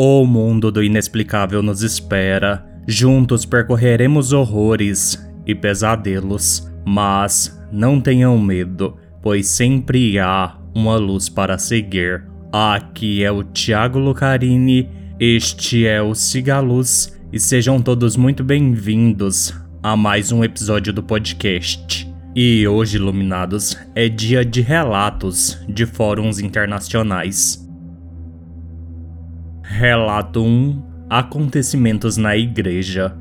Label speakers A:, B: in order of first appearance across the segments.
A: O mundo do inexplicável nos espera. Juntos percorreremos horrores e pesadelos. Mas não tenham medo, pois sempre há uma luz para seguir. Aqui é o Thiago Lucarini, este é o Cigaluz e sejam todos muito bem-vindos a mais um episódio do podcast. E hoje, iluminados, é dia de relatos de fóruns internacionais. Relato 1 Acontecimentos na Igreja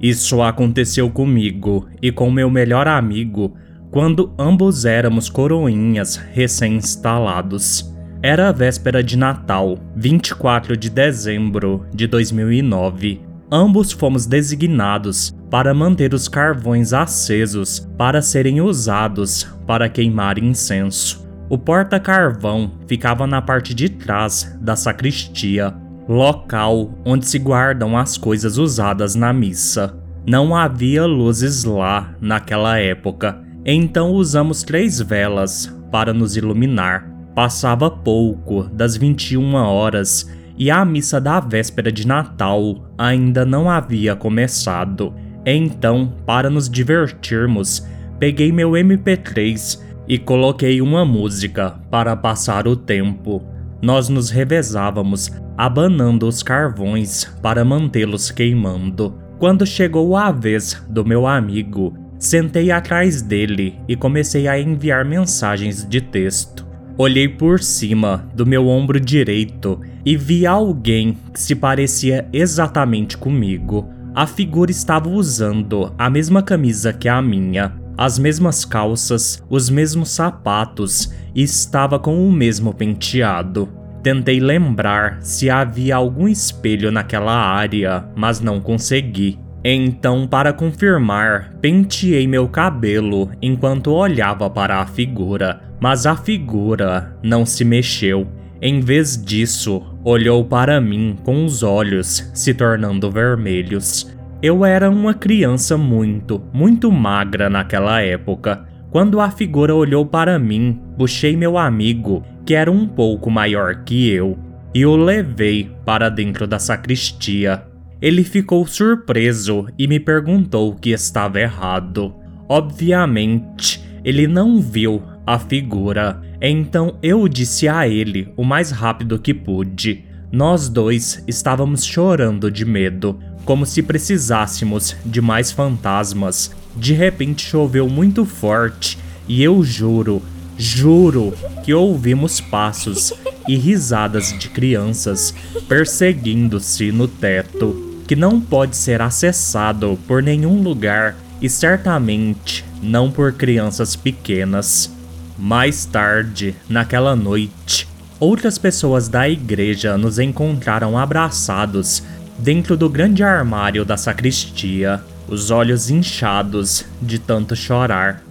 A: Isso aconteceu comigo e com meu melhor amigo quando ambos éramos coroinhas recém-instalados. Era a véspera de Natal, 24 de dezembro de 2009. Ambos fomos designados para manter os carvões acesos para serem usados para queimar incenso. O porta-carvão ficava na parte de trás da sacristia, local onde se guardam as coisas usadas na missa. Não havia luzes lá naquela época, então usamos três velas para nos iluminar. Passava pouco das 21 horas e a missa da véspera de Natal ainda não havia começado. Então, para nos divertirmos, peguei meu MP3 e coloquei uma música para passar o tempo. Nós nos revezávamos, abanando os carvões para mantê-los queimando. Quando chegou a vez do meu amigo, sentei atrás dele e comecei a enviar mensagens de texto. Olhei por cima do meu ombro direito e vi alguém que se parecia exatamente comigo. A figura estava usando a mesma camisa que a minha, as mesmas calças, os mesmos sapatos e estava com o mesmo penteado. Tentei lembrar se havia algum espelho naquela área, mas não consegui. Então, para confirmar, penteei meu cabelo enquanto olhava para a figura, mas a figura não se mexeu. Em vez disso, olhou para mim com os olhos se tornando vermelhos. Eu era uma criança muito, muito magra naquela época. Quando a figura olhou para mim, puxei meu amigo, que era um pouco maior que eu, e o levei para dentro da sacristia. Ele ficou surpreso e me perguntou o que estava errado. Obviamente, ele não viu a figura, então eu disse a ele o mais rápido que pude. Nós dois estávamos chorando de medo, como se precisássemos de mais fantasmas. De repente choveu muito forte e eu juro, juro que ouvimos passos e risadas de crianças perseguindo-se no teto, que não pode ser acessado por nenhum lugar e certamente não por crianças pequenas. Mais tarde, naquela noite, outras pessoas da igreja nos encontraram abraçados dentro do grande armário da sacristia, os olhos inchados de tanto chorar.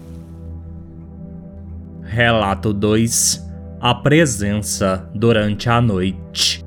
A: Relato 2 A presença durante a noite.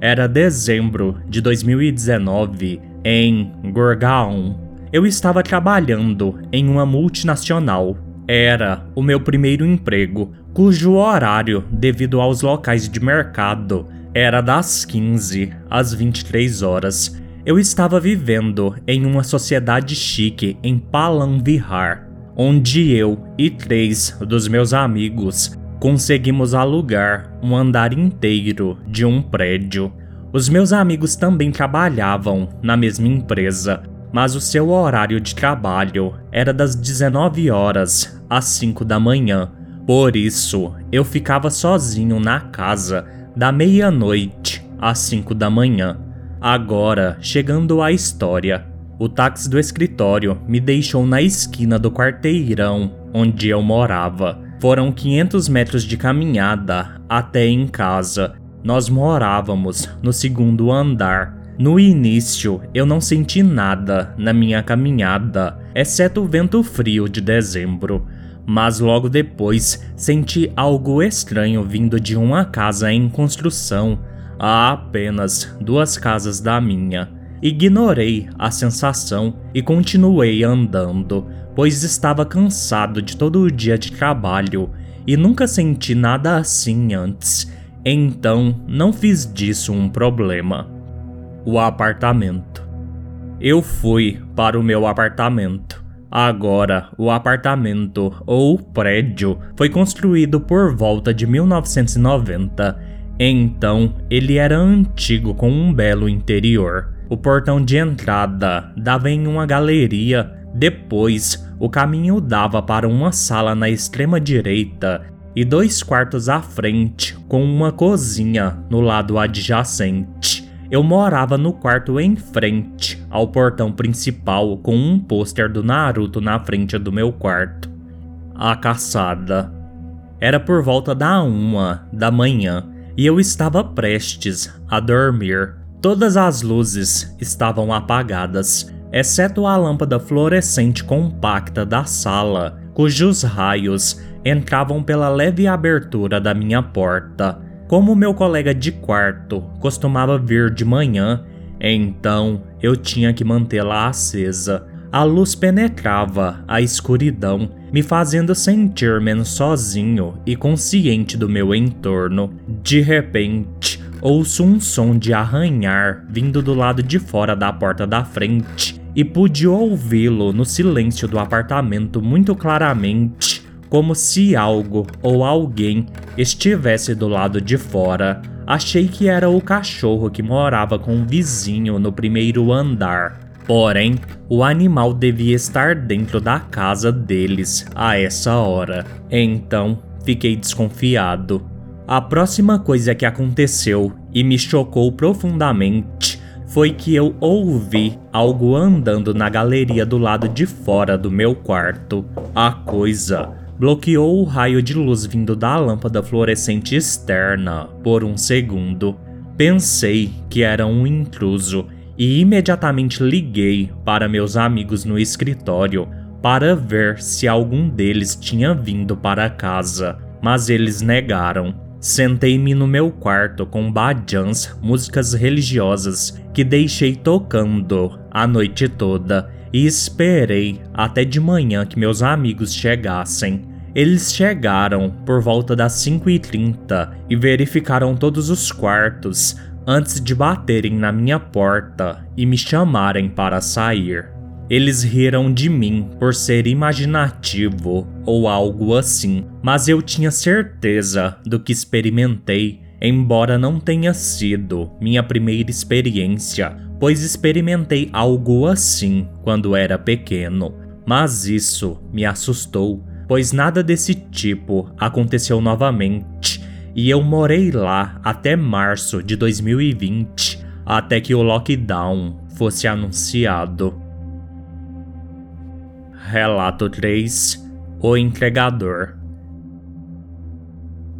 A: Era dezembro de 2019 em Gorgaon. Eu estava trabalhando em uma multinacional. Era o meu primeiro emprego, cujo horário, devido aos locais de mercado, era das 15 às 23 horas. Eu estava vivendo em uma sociedade chique em Palanvihar, onde eu e três dos meus amigos conseguimos alugar um andar inteiro de um prédio. Os meus amigos também trabalhavam na mesma empresa, mas o seu horário de trabalho era das 19 horas às 5 da manhã. Por isso, eu ficava sozinho na casa da meia-noite às 5 da manhã. Agora, chegando à história, o táxi do escritório me deixou na esquina do quarteirão onde eu morava. Foram 500 metros de caminhada até em casa. Nós morávamos no segundo andar. No início, eu não senti nada na minha caminhada, exceto o vento frio de dezembro mas logo depois senti algo estranho vindo de uma casa em construção a apenas duas casas da minha. Ignorei a sensação e continuei andando, pois estava cansado de todo o dia de trabalho e nunca senti nada assim antes. Então, não fiz disso um problema. O apartamento. Eu fui para o meu apartamento. Agora, o apartamento ou prédio foi construído por volta de 1990. Então, ele era antigo com um belo interior. O portão de entrada dava em uma galeria. Depois, o caminho dava para uma sala na extrema direita e dois quartos à frente, com uma cozinha no lado adjacente. Eu morava no quarto em frente ao portão principal com um pôster do Naruto na frente do meu quarto. A caçada. Era por volta da uma da manhã e eu estava prestes a dormir. Todas as luzes estavam apagadas, exceto a lâmpada fluorescente compacta da sala, cujos raios entravam pela leve abertura da minha porta. Como meu colega de quarto costumava vir de manhã, então eu tinha que mantê-la acesa. A luz penetrava a escuridão, me fazendo sentir menos sozinho e consciente do meu entorno. De repente, ouço um som de arranhar vindo do lado de fora da porta da frente e pude ouvi-lo no silêncio do apartamento muito claramente como se algo ou alguém estivesse do lado de fora. Achei que era o cachorro que morava com o vizinho no primeiro andar. Porém, o animal devia estar dentro da casa deles a essa hora. Então, fiquei desconfiado. A próxima coisa que aconteceu e me chocou profundamente foi que eu ouvi algo andando na galeria do lado de fora do meu quarto. A coisa bloqueou o raio de luz vindo da lâmpada fluorescente externa por um segundo. Pensei que era um intruso e imediatamente liguei para meus amigos no escritório para ver se algum deles tinha vindo para casa, mas eles negaram. Sentei-me no meu quarto com bajans, músicas religiosas que deixei tocando a noite toda e esperei até de manhã que meus amigos chegassem. Eles chegaram por volta das 5h30 e verificaram todos os quartos antes de baterem na minha porta e me chamarem para sair. Eles riram de mim por ser imaginativo ou algo assim, mas eu tinha certeza do que experimentei, embora não tenha sido minha primeira experiência pois experimentei algo assim quando era pequeno. Mas isso me assustou, pois nada desse tipo aconteceu novamente, e eu morei lá até março de 2020, até que o lockdown fosse anunciado. Relato 3 O Entregador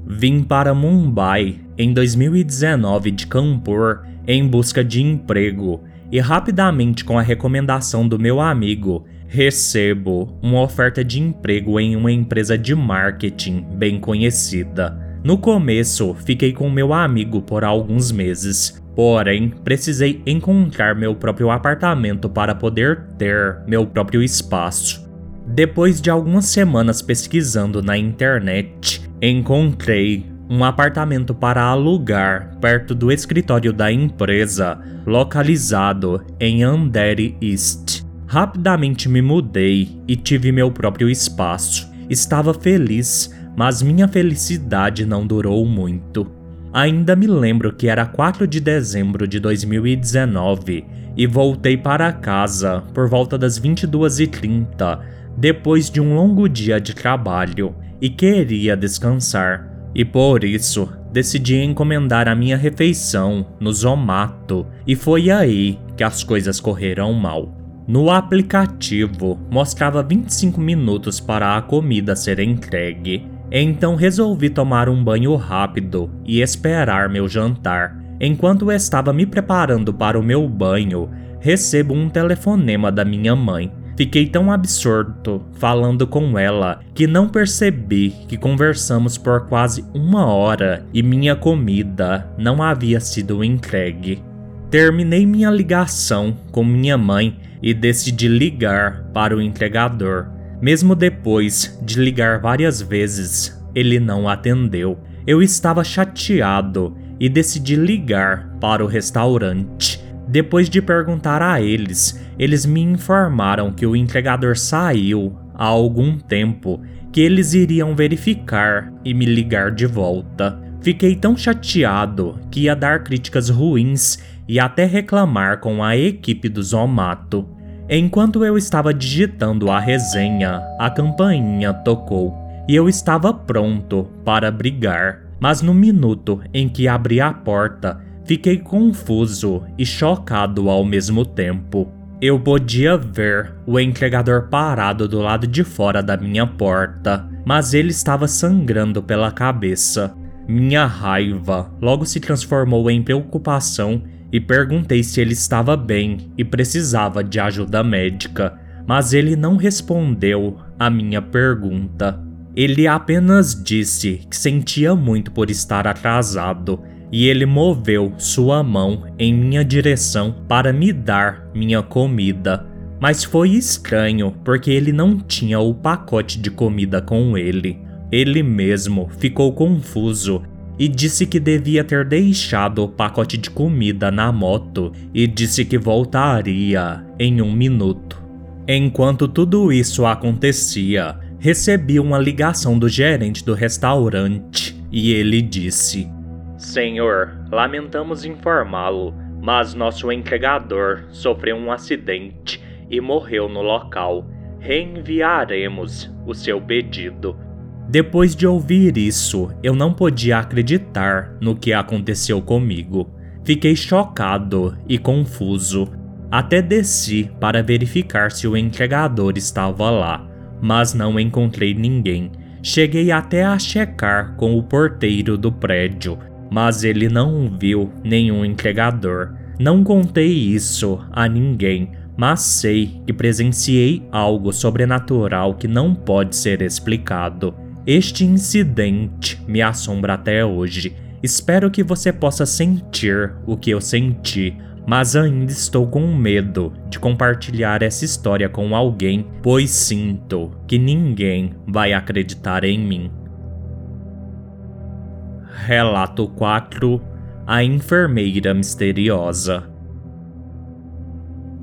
A: Vim para Mumbai em 2019 de Kanpur em busca de emprego e rapidamente, com a recomendação do meu amigo, recebo uma oferta de emprego em uma empresa de marketing bem conhecida. No começo, fiquei com meu amigo por alguns meses, porém, precisei encontrar meu próprio apartamento para poder ter meu próprio espaço. Depois de algumas semanas pesquisando na internet, encontrei um apartamento para alugar perto do escritório da empresa, localizado em Andheri East. Rapidamente me mudei e tive meu próprio espaço. Estava feliz, mas minha felicidade não durou muito. Ainda me lembro que era 4 de dezembro de 2019 e voltei para casa por volta das 22h30, depois de um longo dia de trabalho, e queria descansar. E por isso, decidi encomendar a minha refeição no Zomato, e foi aí que as coisas correram mal. No aplicativo, mostrava 25 minutos para a comida ser entregue, então resolvi tomar um banho rápido e esperar meu jantar. Enquanto estava me preparando para o meu banho, recebo um telefonema da minha mãe Fiquei tão absorto falando com ela que não percebi que conversamos por quase uma hora e minha comida não havia sido entregue. Terminei minha ligação com minha mãe e decidi ligar para o entregador. Mesmo depois de ligar várias vezes, ele não atendeu. Eu estava chateado e decidi ligar para o restaurante. Depois de perguntar a eles, eles me informaram que o entregador saiu há algum tempo, que eles iriam verificar e me ligar de volta. Fiquei tão chateado que ia dar críticas ruins e até reclamar com a equipe do Zomato. Enquanto eu estava digitando a resenha, a campainha tocou e eu estava pronto para brigar. Mas no minuto em que abri a porta, fiquei confuso e chocado ao mesmo tempo. Eu podia ver o entregador parado do lado de fora da minha porta, mas ele estava sangrando pela cabeça. Minha raiva logo se transformou em preocupação e perguntei se ele estava bem e precisava de ajuda médica, mas ele não respondeu a minha pergunta. Ele apenas disse que sentia muito por estar atrasado e ele moveu sua mão em minha direção para me dar minha comida. Mas foi estranho porque ele não tinha o pacote de comida com ele. Ele mesmo ficou confuso e disse que devia ter deixado o pacote de comida na moto e disse que voltaria em um minuto. Enquanto tudo isso acontecia, recebi uma ligação do gerente do restaurante e ele disse: Senhor, lamentamos informá-lo, mas nosso entregador sofreu um acidente e morreu no local. Reenviaremos o seu pedido. Depois de ouvir isso, eu não podia acreditar no que aconteceu comigo. Fiquei chocado e confuso. Até desci para verificar se o entregador estava lá mas não encontrei ninguém. Cheguei até a checar com o porteiro do prédio, mas ele não viu nenhum entregador. Não contei isso a ninguém, mas sei que presenciei algo sobrenatural que não pode ser explicado. Este incidente me assombra até hoje. Espero que você possa sentir o que eu senti, mas ainda estou com medo de compartilhar essa história com alguém, pois sinto que ninguém vai acreditar em mim. Relato 4 A Enfermeira Misteriosa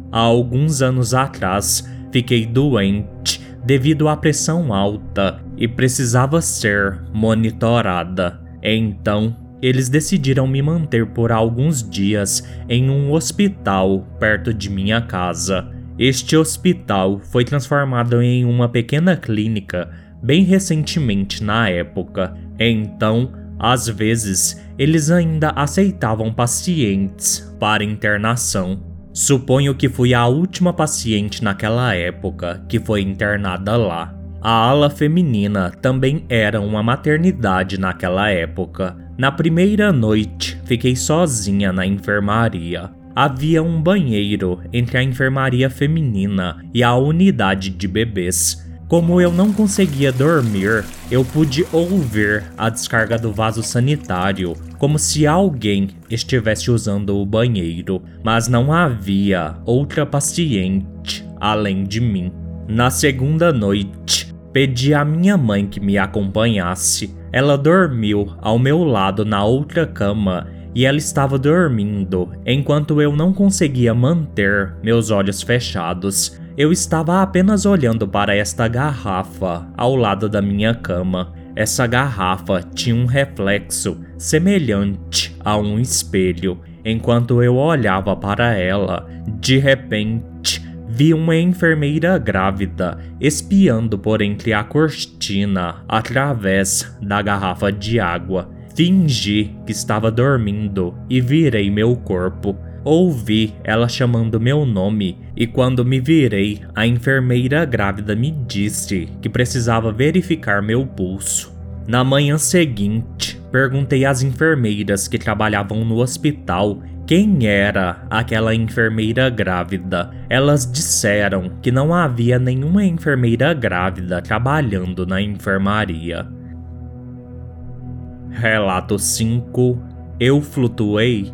A: Há alguns anos atrás, fiquei doente devido à pressão alta e precisava ser monitorada. Então, eles decidiram me manter por alguns dias em um hospital perto de minha casa. Este hospital foi transformado em uma pequena clínica bem recentemente na época, então, às vezes, eles ainda aceitavam pacientes para internação. Suponho que fui a última paciente naquela época que foi internada lá. A ala feminina também era uma maternidade naquela época. Na primeira noite, fiquei sozinha na enfermaria. Havia um banheiro entre a enfermaria feminina e a unidade de bebês. Como eu não conseguia dormir, eu pude ouvir a descarga do vaso sanitário, como se alguém estivesse usando o banheiro, mas não havia outra paciente além de mim. Na segunda noite, Pedi à minha mãe que me acompanhasse. Ela dormiu ao meu lado na outra cama e ela estava dormindo enquanto eu não conseguia manter meus olhos fechados. Eu estava apenas olhando para esta garrafa ao lado da minha cama. Essa garrafa tinha um reflexo semelhante a um espelho. Enquanto eu olhava para ela, de repente vi uma enfermeira grávida espiando por entre a cortina através da garrafa de água. Fingi que estava dormindo e virei meu corpo. Ouvi ela chamando meu nome e quando me virei, a enfermeira grávida me disse que precisava verificar meu pulso. Na manhã seguinte, perguntei às enfermeiras que trabalhavam no hospital quem era aquela enfermeira grávida. Elas disseram que não havia nenhuma enfermeira grávida trabalhando na enfermaria. Relato 5 Eu flutuei.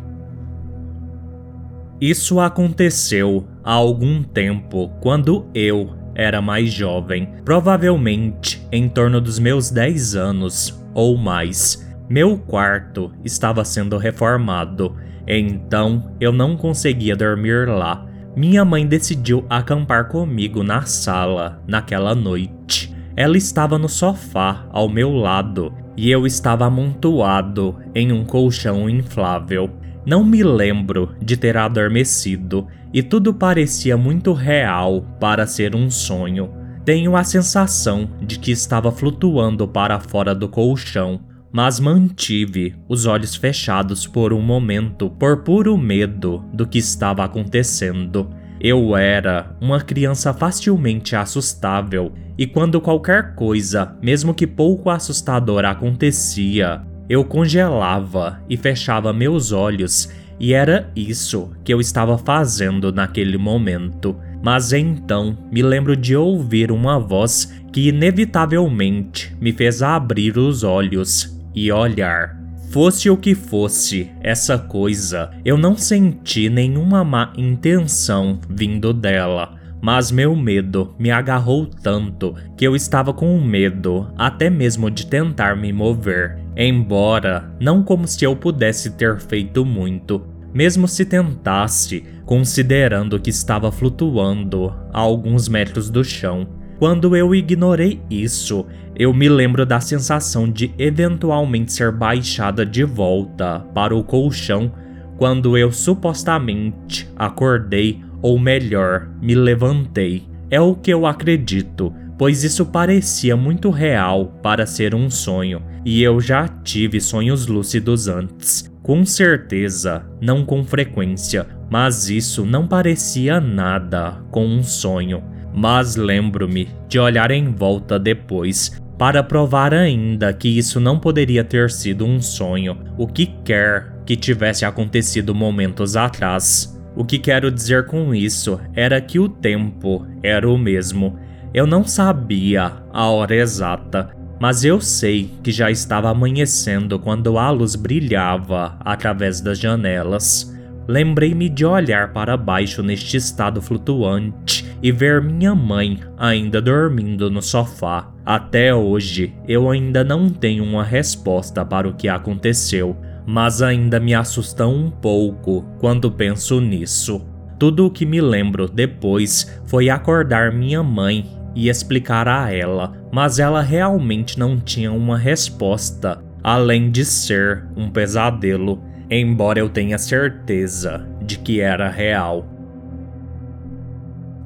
A: Isso aconteceu há algum tempo quando eu era mais jovem, provavelmente em torno dos meus 10 anos ou mais. Meu quarto estava sendo reformado, então eu não conseguia dormir lá. Minha mãe decidiu acampar comigo na sala naquela noite. Ela estava no sofá ao meu lado e eu estava amontoado em um colchão inflável. Não me lembro de ter adormecido e tudo parecia muito real para ser um sonho. Tenho a sensação de que estava flutuando para fora do colchão, mas mantive os olhos fechados por um momento por puro medo do que estava acontecendo. Eu era uma criança facilmente assustável, e quando qualquer coisa, mesmo que pouco assustadora, acontecia, eu congelava e fechava meus olhos, e era isso que eu estava fazendo naquele momento. Mas então me lembro de ouvir uma voz que inevitavelmente me fez abrir os olhos e olhar. Fosse o que fosse essa coisa, eu não senti nenhuma má intenção vindo dela, mas meu medo me agarrou tanto que eu estava com medo até mesmo de tentar me mover, embora não como se eu pudesse ter feito muito, mesmo se tentasse, considerando que estava flutuando a alguns metros do chão. Quando eu ignorei isso, eu me lembro da sensação de eventualmente ser baixada de volta para o colchão quando eu supostamente acordei, ou melhor, me levantei. É o que eu acredito, pois isso parecia muito real para ser um sonho, e eu já tive sonhos lúcidos antes. Com certeza, não com frequência, mas isso não parecia nada com um sonho. Mas lembro-me de olhar em volta depois para provar ainda que isso não poderia ter sido um sonho, o que quer que tivesse acontecido momentos atrás. O que quero dizer com isso era que o tempo era o mesmo. Eu não sabia a hora exata, mas eu sei que já estava amanhecendo quando a luz brilhava através das janelas. Lembrei-me de olhar para baixo neste estado flutuante e ver minha mãe ainda dormindo no sofá. Até hoje, eu ainda não tenho uma resposta para o que aconteceu, mas ainda me assusta um pouco quando penso nisso. Tudo o que me lembro depois foi acordar minha mãe e explicar a ela, mas ela realmente não tinha uma resposta, além de ser um pesadelo, embora eu tenha certeza de que era real.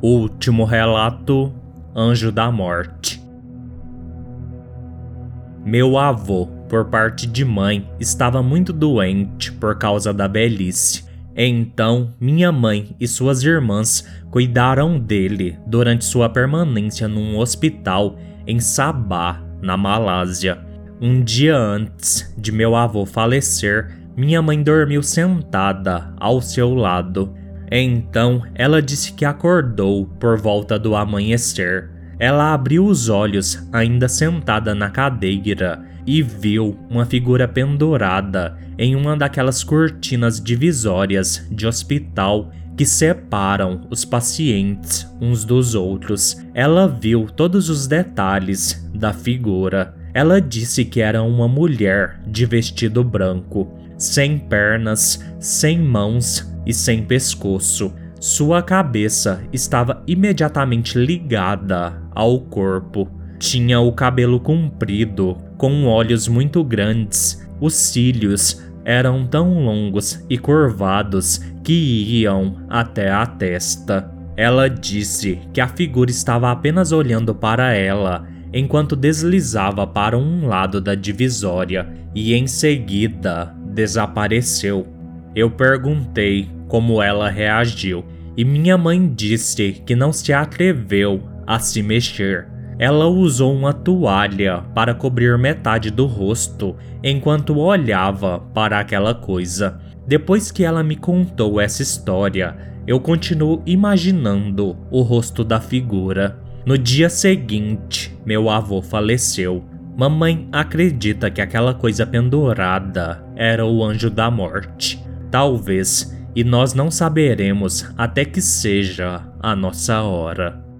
A: Último relato: Anjo da Morte. Meu avô, por parte de mãe, estava muito doente por causa da velhice. Então, minha mãe e suas irmãs cuidaram dele durante sua permanência num hospital em Sabah, na Malásia. Um dia antes de meu avô falecer, minha mãe dormiu sentada ao seu lado então ela disse que acordou por volta do amanhecer. Ela abriu os olhos, ainda sentada na cadeira, e viu uma figura pendurada em uma daquelas cortinas divisórias de hospital que separam os pacientes uns dos outros. Ela viu todos os detalhes da figura. Ela disse que era uma mulher de vestido branco, sem pernas, sem mãos e sem pescoço. Sua cabeça estava imediatamente ligada ao corpo. Tinha o cabelo comprido, com olhos muito grandes. Os cílios eram tão longos e curvados que iam até a testa. Ela disse que a figura estava apenas olhando para ela enquanto deslizava para um lado da divisória e em seguida desapareceu. Eu perguntei como ela reagiu e minha mãe disse que não se atreveu a se mexer. Ela usou uma toalha para cobrir metade do rosto enquanto olhava para aquela coisa. Depois que ela me contou essa história, eu continuo imaginando o rosto da figura. No dia seguinte, meu avô faleceu. Mamãe acredita que aquela coisa pendurada era o anjo da morte. Talvez, e nós não saberemos até que seja a nossa hora.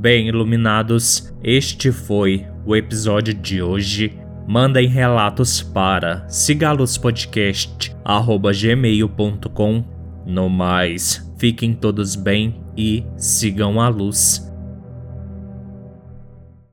A: Bem iluminados, este foi o episódio de hoje. Mandem relatos para sigalospodcast.gmail.com. No mais, fiquem todos bem e sigam a luz.